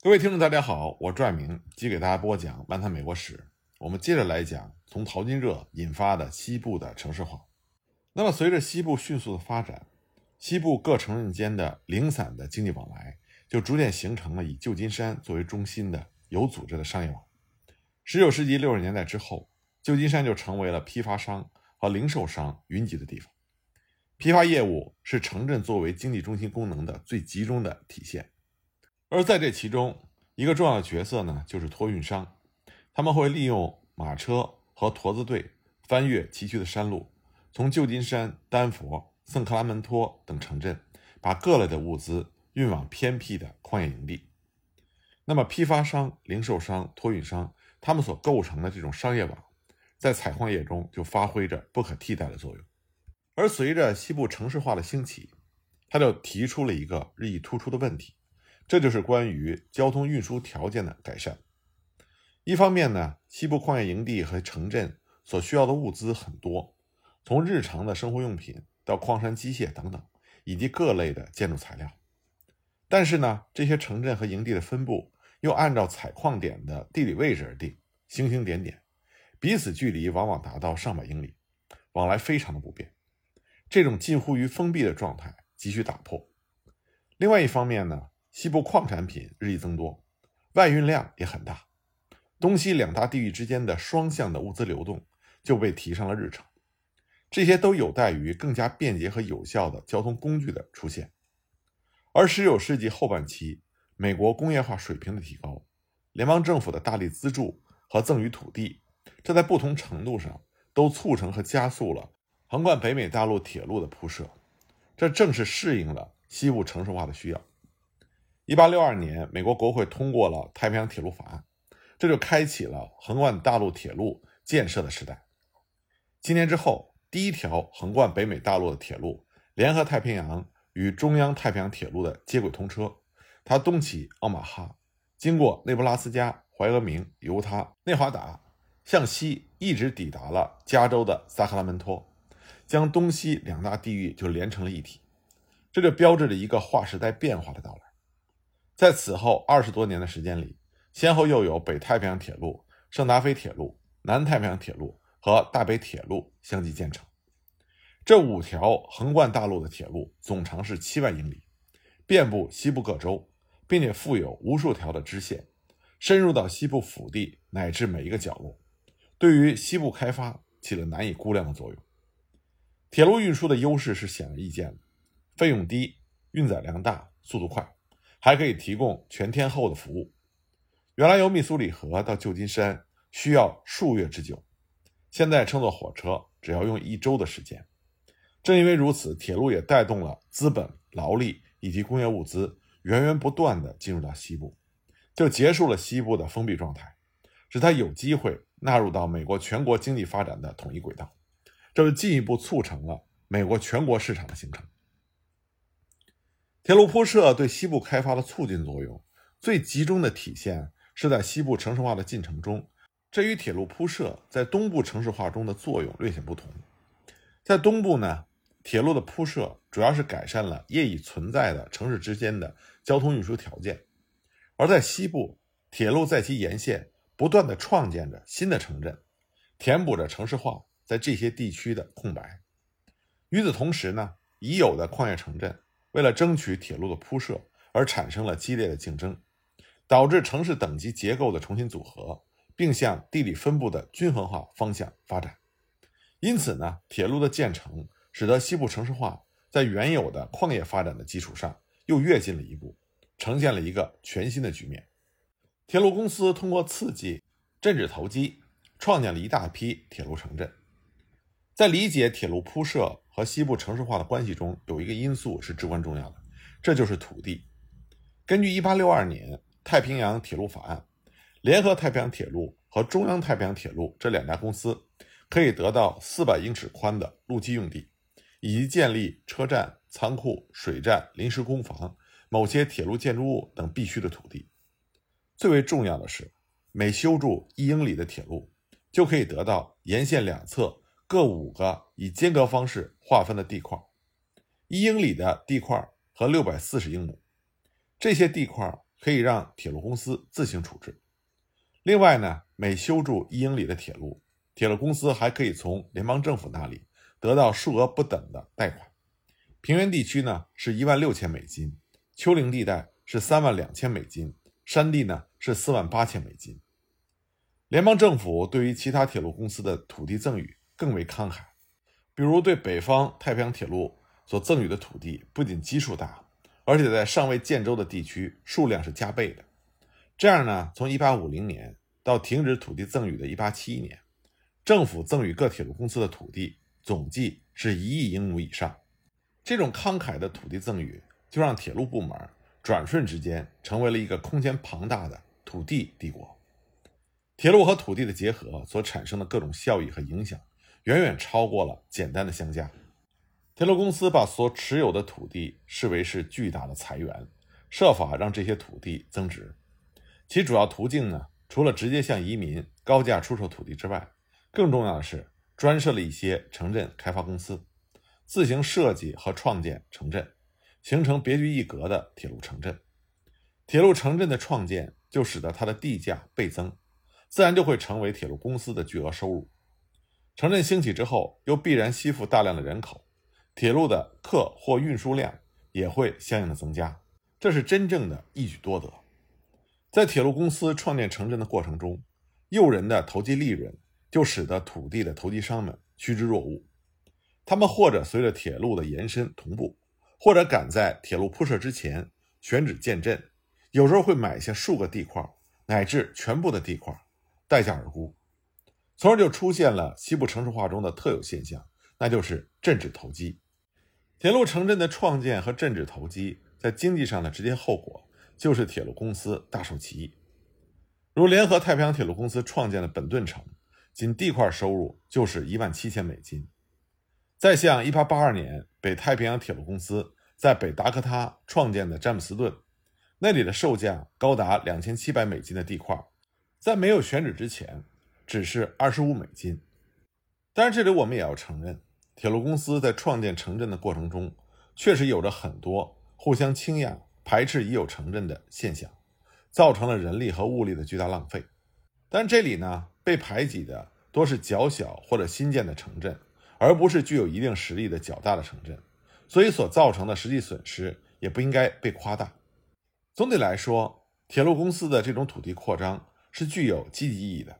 各位听众，大家好，我拽明，继续给大家播讲《漫谈美国史》。我们接着来讲从淘金热引发的西部的城市化。那么，随着西部迅速的发展，西部各城镇间的零散的经济往来就逐渐形成了以旧金山作为中心的有组织的商业网。十九世纪六十年代之后，旧金山就成为了批发商和零售商云集的地方。批发业务是城镇作为经济中心功能的最集中的体现。而在这其中，一个重要的角色呢，就是托运商。他们会利用马车和驼子队翻越崎岖的山路，从旧金山、丹佛、圣克拉门托等城镇，把各类的物资运往偏僻的矿业营地。那么，批发商、零售商、托运商，他们所构成的这种商业网，在采矿业中就发挥着不可替代的作用。而随着西部城市化的兴起，他就提出了一个日益突出的问题。这就是关于交通运输条件的改善。一方面呢，西部矿业营地和城镇所需要的物资很多，从日常的生活用品到矿山机械等等，以及各类的建筑材料。但是呢，这些城镇和营地的分布又按照采矿点的地理位置而定，星星点点，彼此距离往往达到上百英里，往来非常的不便。这种近乎于封闭的状态急需打破。另外一方面呢。西部矿产品日益增多，外运量也很大，东西两大地域之间的双向的物资流动就被提上了日程。这些都有待于更加便捷和有效的交通工具的出现。而19世纪后半期，美国工业化水平的提高，联邦政府的大力资助和赠予土地，这在不同程度上都促成和加速了横贯北美大陆铁路的铺设。这正是适应了西部城市化的需要。一八六二年，美国国会通过了太平洋铁路法案，这就开启了横贯大陆铁路建设的时代。七年之后，第一条横贯北美大陆的铁路——联合太平洋与中央太平洋铁路的接轨通车，它东起奥马哈，经过内布拉斯加、怀俄明、犹他、内华达，向西一直抵达了加州的萨克拉门托，将东西两大地域就连成了一体。这就标志着一个划时代变化的到来。在此后二十多年的时间里，先后又有北太平洋铁路、圣达菲铁路、南太平洋铁路和大北铁路相继建成。这五条横贯大陆的铁路总长是七万英里，遍布西部各州，并且附有无数条的支线，深入到西部腹地乃至每一个角落，对于西部开发起了难以估量的作用。铁路运输的优势是显而易见的：费用低、运载量大、速度快。还可以提供全天候的服务。原来由密苏里河到旧金山需要数月之久，现在乘坐火车只要用一周的时间。正因为如此，铁路也带动了资本、劳力以及工业物资源源不断地进入到西部，就结束了西部的封闭状态，使它有机会纳入到美国全国经济发展的统一轨道，这就进一步促成了美国全国市场的形成。铁路铺设对西部开发的促进作用，最集中的体现是在西部城市化的进程中。这与铁路铺设在东部城市化中的作用略显不同。在东部呢，铁路的铺设主要是改善了业已存在的城市之间的交通运输条件；而在西部，铁路在其沿线不断地创建着新的城镇，填补着城市化在这些地区的空白。与此同时呢，已有的矿业城镇。为了争取铁路的铺设而产生了激烈的竞争，导致城市等级结构的重新组合，并向地理分布的均衡化方向发展。因此呢，铁路的建成使得西部城市化在原有的矿业发展的基础上又跃进了一步，呈现了一个全新的局面。铁路公司通过刺激政治投机，创建了一大批铁路城镇。在理解铁路铺设和西部城市化的关系中，有一个因素是至关重要的，这就是土地。根据1862年太平洋铁路法案，联合太平洋铁路和中央太平洋铁路这两家公司可以得到400英尺宽的陆基用地，以及建立车站、仓库、水站、临时工房、某些铁路建筑物等必需的土地。最为重要的是，每修筑一英里的铁路，就可以得到沿线两侧。各五个以间隔方式划分的地块，一英里的地块和六百四十英亩。这些地块可以让铁路公司自行处置。另外呢，每修筑一英里的铁路，铁路公司还可以从联邦政府那里得到数额不等的贷款。平原地区呢是一万六千美金，丘陵地带是三万两千美金，山地呢是四万八千美金。联邦政府对于其他铁路公司的土地赠与更为慷慨，比如对北方太平洋铁路所赠予的土地，不仅基数大，而且在尚未建州的地区数量是加倍的。这样呢，从1850年到停止土地赠与的1871年，政府赠予各铁路公司的土地总计是一亿英亩以上。这种慷慨的土地赠与，就让铁路部门转瞬之间成为了一个空前庞大的土地帝国。铁路和土地的结合所产生的各种效益和影响，远远超过了简单的相加。铁路公司把所持有的土地视为是巨大的财源，设法让这些土地增值。其主要途径呢，除了直接向移民高价出售土地之外，更重要的是专设了一些城镇开发公司，自行设计和创建城镇，形成别具一格的铁路城镇。铁路城镇的创建，就使得它的地价倍增。自然就会成为铁路公司的巨额收入。城镇兴起之后，又必然吸附大量的人口，铁路的客货运输量也会相应的增加，这是真正的一举多得。在铁路公司创建城镇的过程中，诱人的投机利润就使得土地的投机商们趋之若鹜。他们或者随着铁路的延伸同步，或者赶在铁路铺设之前选址建镇，有时候会买下数个地块，乃至全部的地块。待价而沽，从而就出现了西部城市化中的特有现象，那就是镇治投机。铁路城镇的创建和镇治投机，在经济上的直接后果就是铁路公司大受其益。如联合太平洋铁路公司创建的本顿城，仅地块收入就是一万七千美金。再像1882年北太平洋铁路公司在北达科他创建的詹姆斯顿，那里的售价高达两千七百美金的地块。在没有选址之前，只是二十五美金。当然这里我们也要承认，铁路公司在创建城镇的过程中，确实有着很多互相倾轧、排斥已有城镇的现象，造成了人力和物力的巨大浪费。但这里呢，被排挤的多是较小或者新建的城镇，而不是具有一定实力的较大的城镇，所以所造成的实际损失也不应该被夸大。总体来说，铁路公司的这种土地扩张。是具有积极意义的，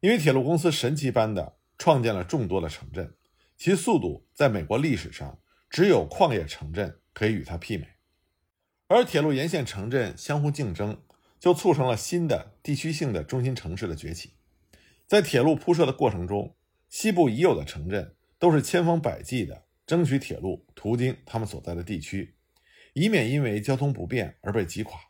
因为铁路公司神奇般的创建了众多的城镇，其速度在美国历史上只有矿业城镇可以与它媲美。而铁路沿线城镇相互竞争，就促成了新的地区性的中心城市的崛起。在铁路铺设的过程中，西部已有的城镇都是千方百计的争取铁路途经他们所在的地区，以免因为交通不便而被击垮。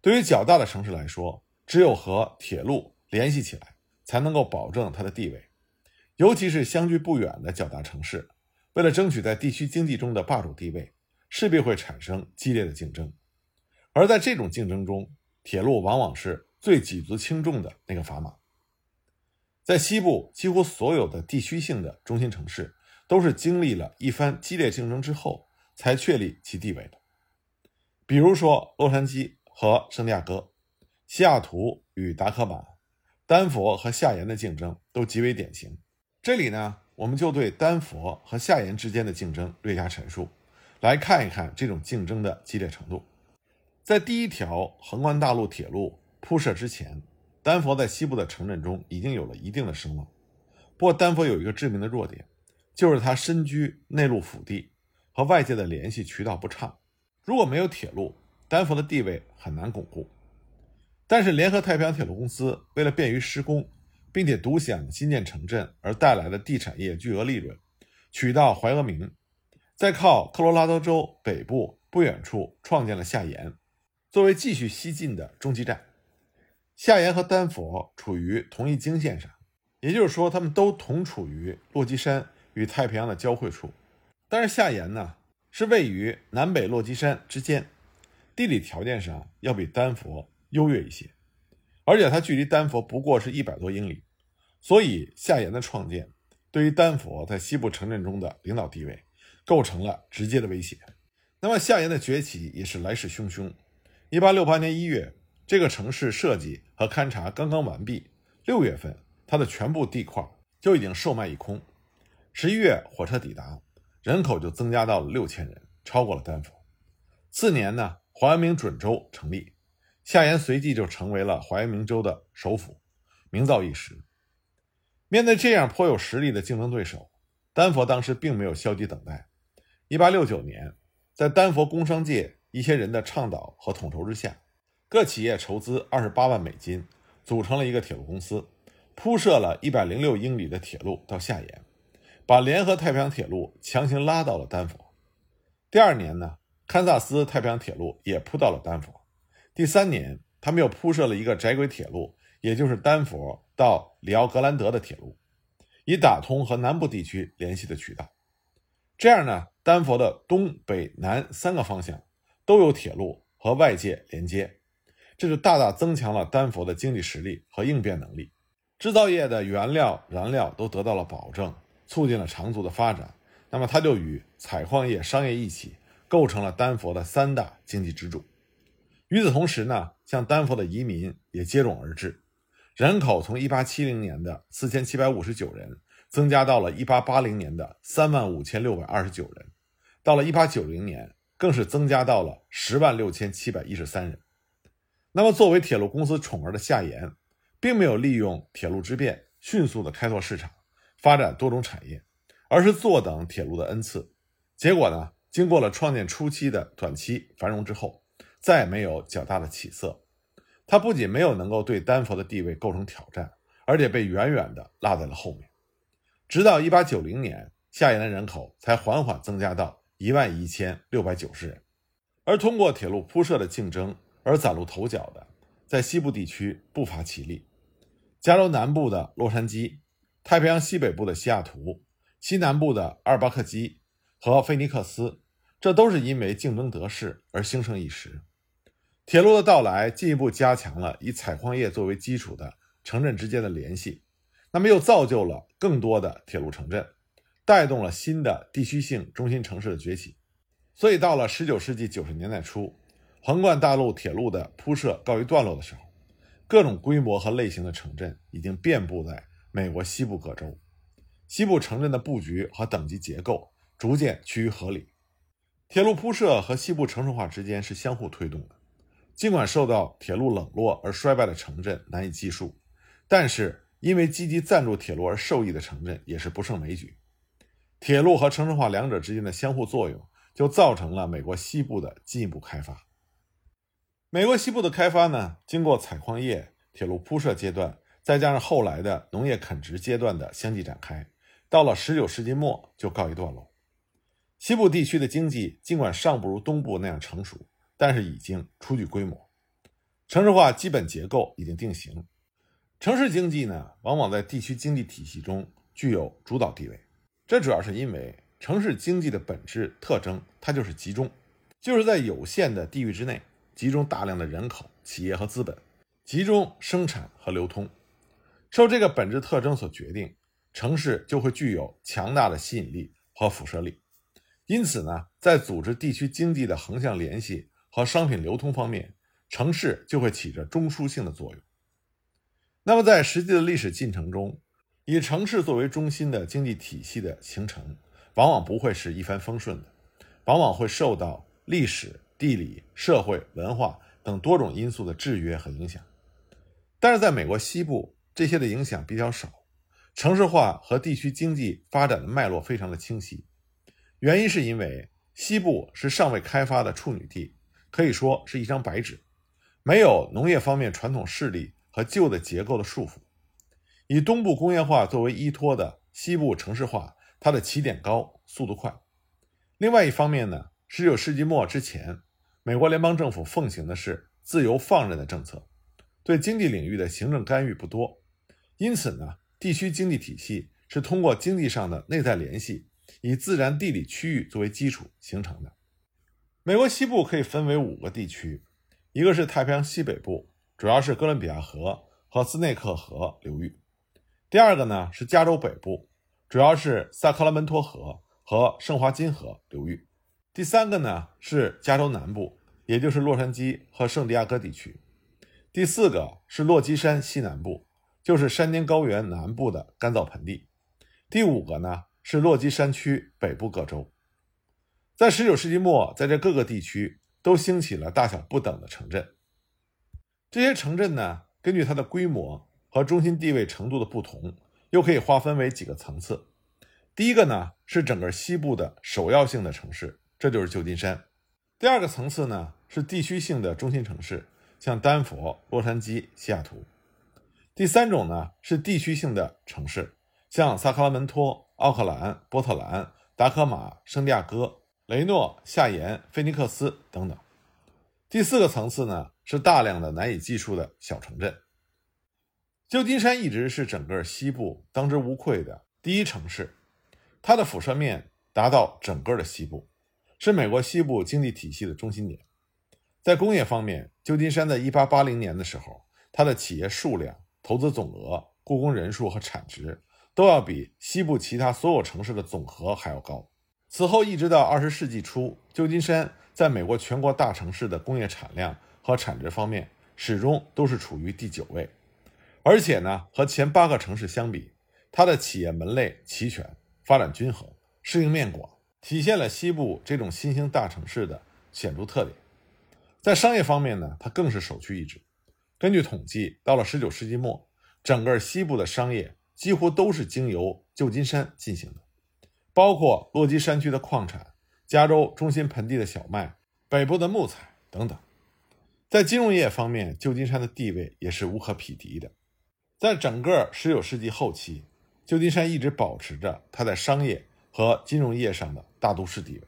对于较大的城市来说，只有和铁路联系起来，才能够保证它的地位。尤其是相距不远的较大城市，为了争取在地区经济中的霸主地位，势必会产生激烈的竞争。而在这种竞争中，铁路往往是最举足轻重的那个砝码。在西部，几乎所有的地区性的中心城市，都是经历了一番激烈竞争之后才确立其地位的。比如说，洛杉矶和圣地亚哥。西雅图与达科马、丹佛和夏延的竞争都极为典型。这里呢，我们就对丹佛和夏延之间的竞争略加陈述，来看一看这种竞争的激烈程度。在第一条横贯大陆铁路铺设之前，丹佛在西部的城镇中已经有了一定的声望。不过，丹佛有一个致命的弱点，就是它身居内陆腹地，和外界的联系渠道不畅。如果没有铁路，丹佛的地位很难巩固。但是，联合太平洋铁路公司为了便于施工，并且独享新建城镇而带来的地产业巨额利润，取道怀俄明，在靠科罗拉多州北部不远处创建了夏延，作为继续西进的中继站。夏延和丹佛处于同一经线上，也就是说，他们都同处于落基山与太平洋的交汇处。但是，夏延呢是位于南北落基山之间，地理条件上要比丹佛。优越一些，而且它距离丹佛不过是一百多英里，所以夏延的创建对于丹佛在西部城镇中的领导地位构成了直接的威胁。那么夏延的崛起也是来势汹汹，一八六八年一月，这个城市设计和勘察刚刚完毕，六月份，它的全部地块就已经售卖一空。十一月，火车抵达，人口就增加到了六千人，超过了丹佛。次年呢，华阳明准州成立，夏延随即就成为了华阳明州的首府，名噪一时。面对这样颇有实力的竞争对手，丹佛当时并没有消极等待。一八六九年，在丹佛工商界一些人的倡导和统筹之下，各企业筹资二十八万美金，组成了一个铁路公司，铺设了一百零六英里的铁路到夏延，把联合太平洋铁路强行拉到了丹佛。第二年呢，堪萨斯太平洋铁路也铺到了丹佛。第三年，他们又铺设了一个窄轨铁路，也就是丹佛到里奥格兰德的铁路，以打通和南部地区联系的渠道。这样呢，丹佛的东北南三个方向都有铁路和外界连接，这就大大增强了丹佛的经济实力和应变能力。制造业的原料、燃料都得到了保证，促进了长足的发展。那么，它就与采矿业、商业一起，构成了丹佛的三大经济支柱。与此同时呢，像丹佛的移民也接踵而至，人口从1870年的4759人。增加到了1880年的35629人，到了1890年更是增加到了106713人。那么，作为铁路公司宠儿的夏延，并没有利用铁路之便迅速的开拓市场，发展多种产业，而是坐等铁路的恩赐。结果呢，经过了创建初期的短期繁荣之后，再没有较大的起色。它不仅没有能够对丹佛的地位构成挑战，而且被远远的落在了后面。直到一八九零年，夏延的人口才缓缓增加到一万一千六百九十人。而通过铁路铺设的竞争而崭露头角的，在西部地区不乏其例。加州南部的洛杉矶，太平洋西北部的西雅图，西南部的阿尔巴克基和菲尼克斯，这都是因为竞争得势而兴盛一时。铁路的到来，进一步加强了以采矿业作为基础的城镇之间的联系。那么又造就了更多的铁路城镇，带动了新的地区性中心城市的崛起。所以到了19世纪90年代初，横贯大陆铁路的铺设告一段落的时候，各种规模和类型的城镇已经遍布在美国西部各州。西部城镇的布局和等级结构逐渐趋于合理。铁路铺设和西部城市化之间是相互推动的。尽管受到铁路冷落而衰败的城镇难以计数，但是。因为积极赞助铁路而受益的城镇也是不胜枚举，铁路和城市化两者之间的相互作用，就造成了美国西部的进一步开发。美国西部的开发呢，经过采矿业、铁路铺设阶段，再加上后来的农业垦殖阶段的相继展开，到了19世纪末就告一段落。西部地区的经济尽管尚不如东部那样成熟，但是已经初具规模，城市化基本结构已经定型。城市经济呢，往往在地区经济体系中具有主导地位。这主要是因为城市经济的本质特征，它就是集中，就是在有限的地域之内集中大量的人口、企业和资本，集中生产和流通。受这个本质特征所决定，城市就会具有强大的吸引力和辐射力。因此呢，在组织地区经济的横向联系和商品流通方面，城市就会起着中枢性的作用。那么，在实际的历史进程中，以城市作为中心的经济体系的形成，往往不会是一帆风顺的，往往会受到历史、地理、社会、文化等多种因素的制约和影响。但是，在美国西部，这些的影响比较少，城市化和地区经济发展的脉络非常的清晰。原因是因为西部是尚未开发的处女地，可以说是一张白纸，没有农业方面传统势力。和旧的结构的束缚，以东部工业化作为依托的西部城市化，它的起点高，速度快。另外一方面呢，十九世纪末之前，美国联邦政府奉行的是自由放任的政策，对经济领域的行政干预不多，因此呢，地区经济体系是通过经济上的内在联系，以自然地理区域作为基础形成的。美国西部可以分为五个地区，一个是太平洋西北部。主要是哥伦比亚河和斯内克河流域。第二个呢是加州北部，主要是萨克拉门托河和圣华金河流域。第三个呢是加州南部，也就是洛杉矶和圣地亚哥地区；第四个是落基山西南部，就是山间高原南部的干燥盆地；第五个呢是落基山区北部各州。在19世纪末，在这各个地区都兴起了大小不等的城镇。这些城镇呢，根据它的规模和中心地位程度的不同，又可以划分为几个层次。第一个呢是整个西部的首要性的城市，这就是旧金山。第二个层次呢是地区性的中心城市，像丹佛、洛杉矶、西雅图。第三种呢是地区性的城市，像萨克拉门托、奥克兰、波特兰、达科马、圣地亚哥、雷诺、夏延、菲尼克斯等等。第四个层次呢？是大量的难以计数的小城镇。旧金山一直是整个西部当之无愧的第一城市，它的辐射面达到整个的西部，是美国西部经济体系的中心点。在工业方面，旧金山在1880年的时候，它的企业数量、投资总额、雇工人数和产值都要比西部其他所有城市的总和还要高。此后一直到20世纪初，旧金山在美国全国大城市的工业产量。和产值方面始终都是处于第九位，而且呢，和前八个城市相比，它的企业门类齐全，发展均衡，适应面广，体现了西部这种新兴大城市的显著特点。在商业方面呢，它更是首屈一指。根据统计，到了19世纪末，整个西部的商业几乎都是经由旧金山进行的，包括洛基山区的矿产、加州中心盆地的小麦、北部的木材等等。在金融业方面，旧金山的地位也是无可匹敌的。在整个19世纪后期，旧金山一直保持着它在商业和金融业上的大都市地位。